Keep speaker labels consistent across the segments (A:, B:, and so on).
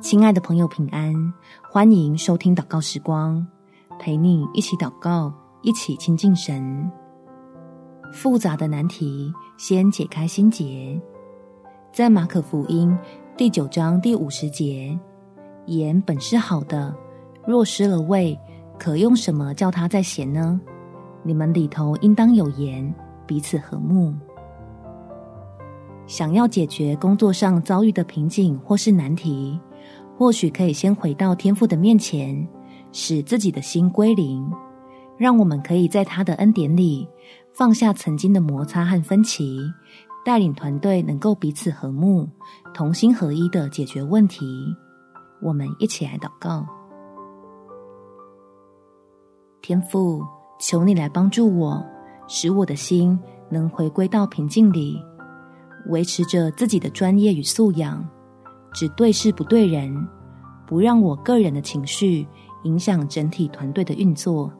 A: 亲爱的朋友，平安！欢迎收听祷告时光，陪你一起祷告，一起亲近神。复杂的难题，先解开心结。在马可福音第九章第五十节，盐本是好的，若失了味，可用什么叫它再咸呢？你们里头应当有盐，彼此和睦。想要解决工作上遭遇的瓶颈或是难题，或许可以先回到天父的面前，使自己的心归零，让我们可以在他的恩典里放下曾经的摩擦和分歧，带领团队能够彼此和睦，同心合一的解决问题。我们一起来祷告：天父，求你来帮助我，使我的心能回归到平静里，维持着自己的专业与素养。只对事不对人，不让我个人的情绪影响整体团队的运作。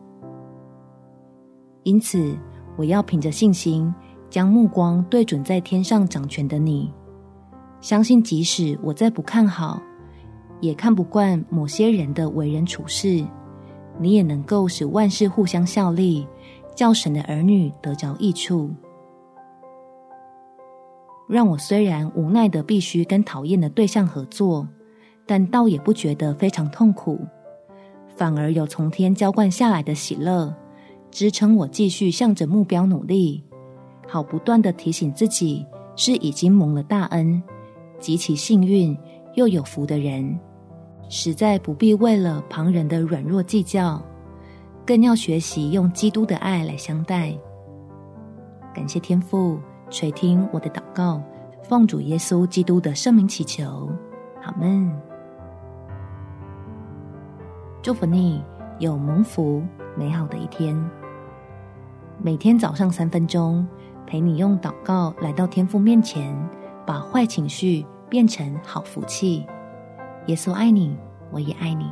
A: 因此，我要凭着信心，将目光对准在天上掌权的你，相信即使我再不看好，也看不惯某些人的为人处事，你也能够使万事互相效力，叫神的儿女得着益处。让我虽然无奈的必须跟讨厌的对象合作，但倒也不觉得非常痛苦，反而有从天浇灌下来的喜乐，支撑我继续向着目标努力，好不断的提醒自己是已经蒙了大恩、极其幸运又有福的人，实在不必为了旁人的软弱计较，更要学习用基督的爱来相待。感谢天父。垂听我的祷告，奉主耶稣基督的圣名祈求，阿门。祝福你有蒙福美好的一天。每天早上三分钟，陪你用祷告来到天父面前，把坏情绪变成好福气。耶稣爱你，我也爱你。